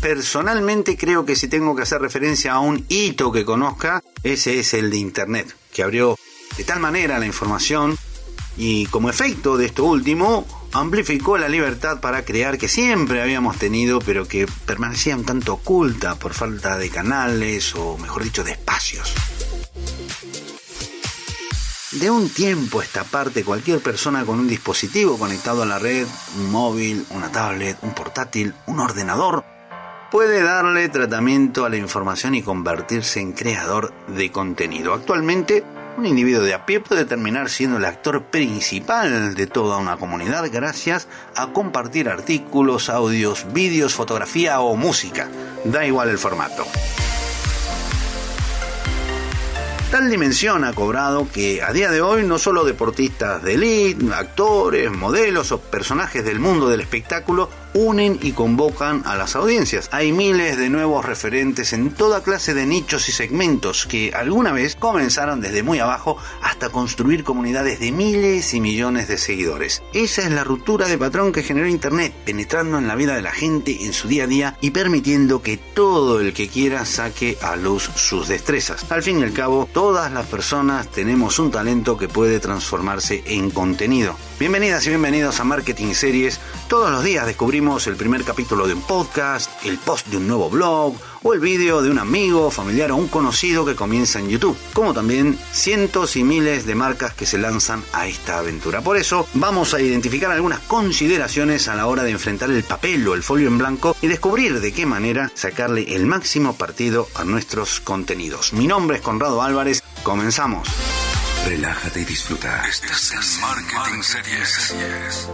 Personalmente creo que si tengo que hacer referencia a un hito que conozca, ese es el de Internet, que abrió de tal manera la información y como efecto de esto último, amplificó la libertad para crear que siempre habíamos tenido, pero que permanecía un tanto oculta por falta de canales o, mejor dicho, de espacios. De un tiempo esta parte, cualquier persona con un dispositivo conectado a la red, un móvil, una tablet, un portátil, un ordenador, puede darle tratamiento a la información y convertirse en creador de contenido. Actualmente, un individuo de a pie puede terminar siendo el actor principal de toda una comunidad gracias a compartir artículos, audios, vídeos, fotografía o música. Da igual el formato. Tal dimensión ha cobrado que a día de hoy no solo deportistas de élite, actores, modelos o personajes del mundo del espectáculo unen y convocan a las audiencias. Hay miles de nuevos referentes en toda clase de nichos y segmentos que alguna vez comenzaron desde muy abajo hasta construir comunidades de miles y millones de seguidores. Esa es la ruptura de patrón que generó Internet, penetrando en la vida de la gente en su día a día y permitiendo que todo el que quiera saque a luz sus destrezas. Al fin y al cabo, todas las personas tenemos un talento que puede transformarse en contenido. Bienvenidas y bienvenidos a Marketing Series. Todos los días descubrimos el primer capítulo de un podcast, el post de un nuevo blog o el vídeo de un amigo, familiar o un conocido que comienza en YouTube, como también cientos y miles de marcas que se lanzan a esta aventura. Por eso vamos a identificar algunas consideraciones a la hora de enfrentar el papel o el folio en blanco y descubrir de qué manera sacarle el máximo partido a nuestros contenidos. Mi nombre es Conrado Álvarez, comenzamos. Relájate y disfruta. Estás en Marketing Series.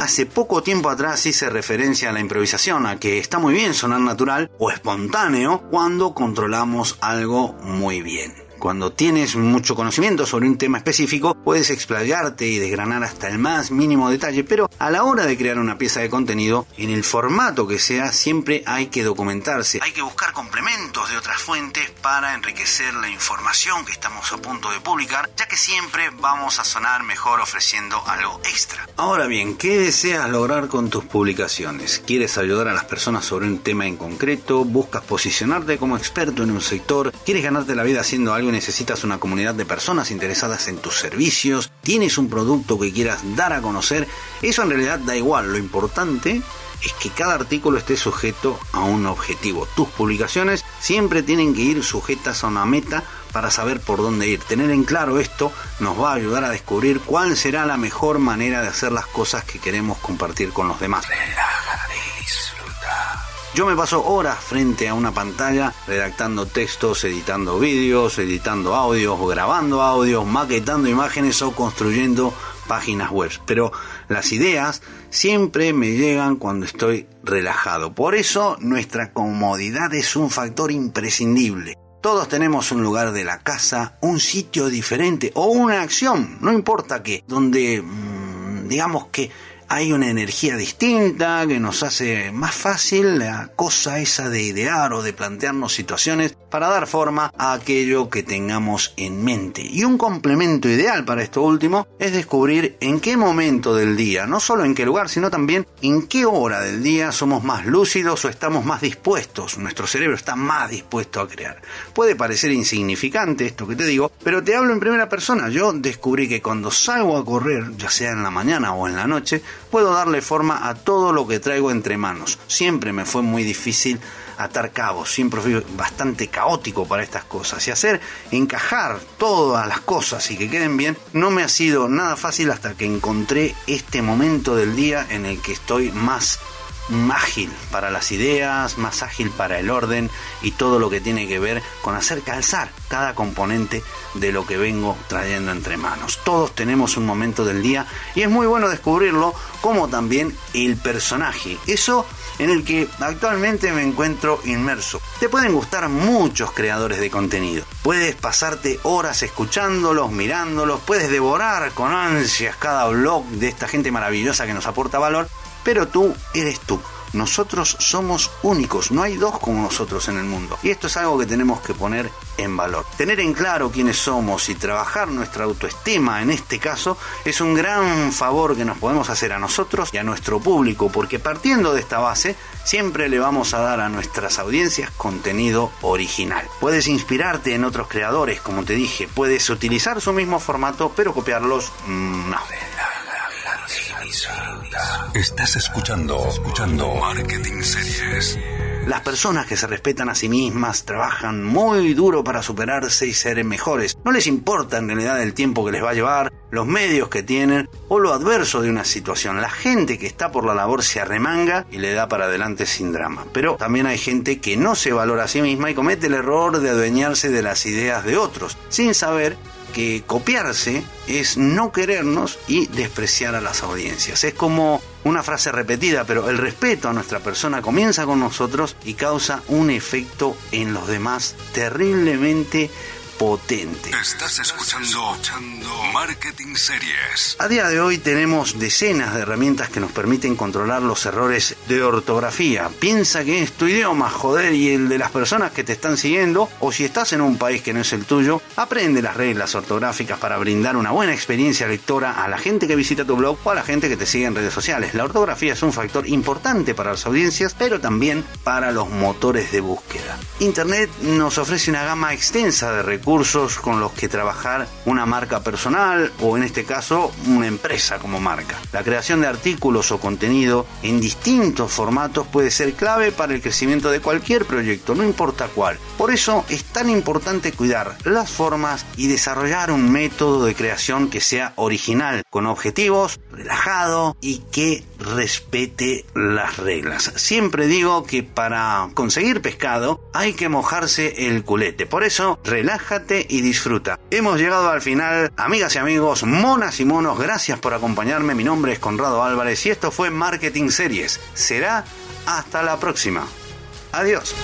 Hace poco tiempo atrás hice referencia a la improvisación, a que está muy bien sonar natural o espontáneo cuando controlamos algo muy bien. Cuando tienes mucho conocimiento sobre un tema específico, puedes explayarte y desgranar hasta el más mínimo detalle, pero a la hora de crear una pieza de contenido, en el formato que sea, siempre hay que documentarse. Hay que buscar complementos de otras fuentes para enriquecer la información que estamos a punto de publicar, ya que siempre vamos a sonar mejor ofreciendo algo extra. Ahora bien, ¿qué deseas lograr con tus publicaciones? ¿Quieres ayudar a las personas sobre un tema en concreto? ¿Buscas posicionarte como experto en un sector? ¿Quieres ganarte la vida haciendo algo necesitas una comunidad de personas interesadas en tus servicios, tienes un producto que quieras dar a conocer, eso en realidad da igual, lo importante es que cada artículo esté sujeto a un objetivo. Tus publicaciones siempre tienen que ir sujetas a una meta para saber por dónde ir. Tener en claro esto nos va a ayudar a descubrir cuál será la mejor manera de hacer las cosas que queremos compartir con los demás. Yo me paso horas frente a una pantalla redactando textos, editando vídeos, editando audios, grabando audios, maquetando imágenes o construyendo páginas web. Pero las ideas siempre me llegan cuando estoy relajado. Por eso nuestra comodidad es un factor imprescindible. Todos tenemos un lugar de la casa, un sitio diferente o una acción, no importa qué, donde mm, digamos que hay una energía distinta que nos hace más fácil la cosa esa de idear o de plantearnos situaciones para dar forma a aquello que tengamos en mente. Y un complemento ideal para esto último es descubrir en qué momento del día, no solo en qué lugar, sino también en qué hora del día somos más lúcidos o estamos más dispuestos, nuestro cerebro está más dispuesto a crear. Puede parecer insignificante esto que te digo, pero te hablo en primera persona. Yo descubrí que cuando salgo a correr, ya sea en la mañana o en la noche, puedo darle forma a todo lo que traigo entre manos. Siempre me fue muy difícil atar cabos, siempre fui bastante caótico para estas cosas y hacer encajar todas las cosas y que queden bien no me ha sido nada fácil hasta que encontré este momento del día en el que estoy más ágil para las ideas, más ágil para el orden y todo lo que tiene que ver con hacer calzar cada componente de lo que vengo trayendo entre manos. Todos tenemos un momento del día y es muy bueno descubrirlo como también el personaje. Eso en el que actualmente me encuentro inmerso. Te pueden gustar muchos creadores de contenido. Puedes pasarte horas escuchándolos, mirándolos, puedes devorar con ansias cada blog de esta gente maravillosa que nos aporta valor pero tú eres tú. Nosotros somos únicos, no hay dos como nosotros en el mundo. Y esto es algo que tenemos que poner en valor. Tener en claro quiénes somos y trabajar nuestra autoestima en este caso es un gran favor que nos podemos hacer a nosotros y a nuestro público, porque partiendo de esta base, siempre le vamos a dar a nuestras audiencias contenido original. Puedes inspirarte en otros creadores, como te dije, puedes utilizar su mismo formato, pero copiarlos, mm, no. Estás escuchando, escuchando Marketing Series. Las personas que se respetan a sí mismas trabajan muy duro para superarse y ser mejores. No les importa en realidad el tiempo que les va a llevar, los medios que tienen o lo adverso de una situación. La gente que está por la labor se arremanga y le da para adelante sin drama. Pero también hay gente que no se valora a sí misma y comete el error de adueñarse de las ideas de otros, sin saber que copiarse es no querernos y despreciar a las audiencias. Es como una frase repetida, pero el respeto a nuestra persona comienza con nosotros y causa un efecto en los demás terriblemente potente. Estás escuchando, Marketing Series. A día de hoy tenemos decenas de herramientas que nos permiten controlar los errores de ortografía. Piensa que es tu idioma, joder, y el de las personas que te están siguiendo, o si estás en un país que no es el tuyo, aprende las reglas ortográficas para brindar una buena experiencia lectora a la gente que visita tu blog o a la gente que te sigue en redes sociales. La ortografía es un factor importante para las audiencias, pero también para los motores de búsqueda. Internet nos ofrece una gama extensa de con los que trabajar una marca personal o en este caso una empresa como marca. La creación de artículos o contenido en distintos formatos puede ser clave para el crecimiento de cualquier proyecto, no importa cuál. Por eso es tan importante cuidar las formas y desarrollar un método de creación que sea original, con objetivos, relajado y que respete las reglas. Siempre digo que para conseguir pescado hay que mojarse el culete. Por eso, relájate y disfruta. Hemos llegado al final, amigas y amigos, monas y monos, gracias por acompañarme. Mi nombre es Conrado Álvarez y esto fue Marketing Series. Será hasta la próxima. Adiós.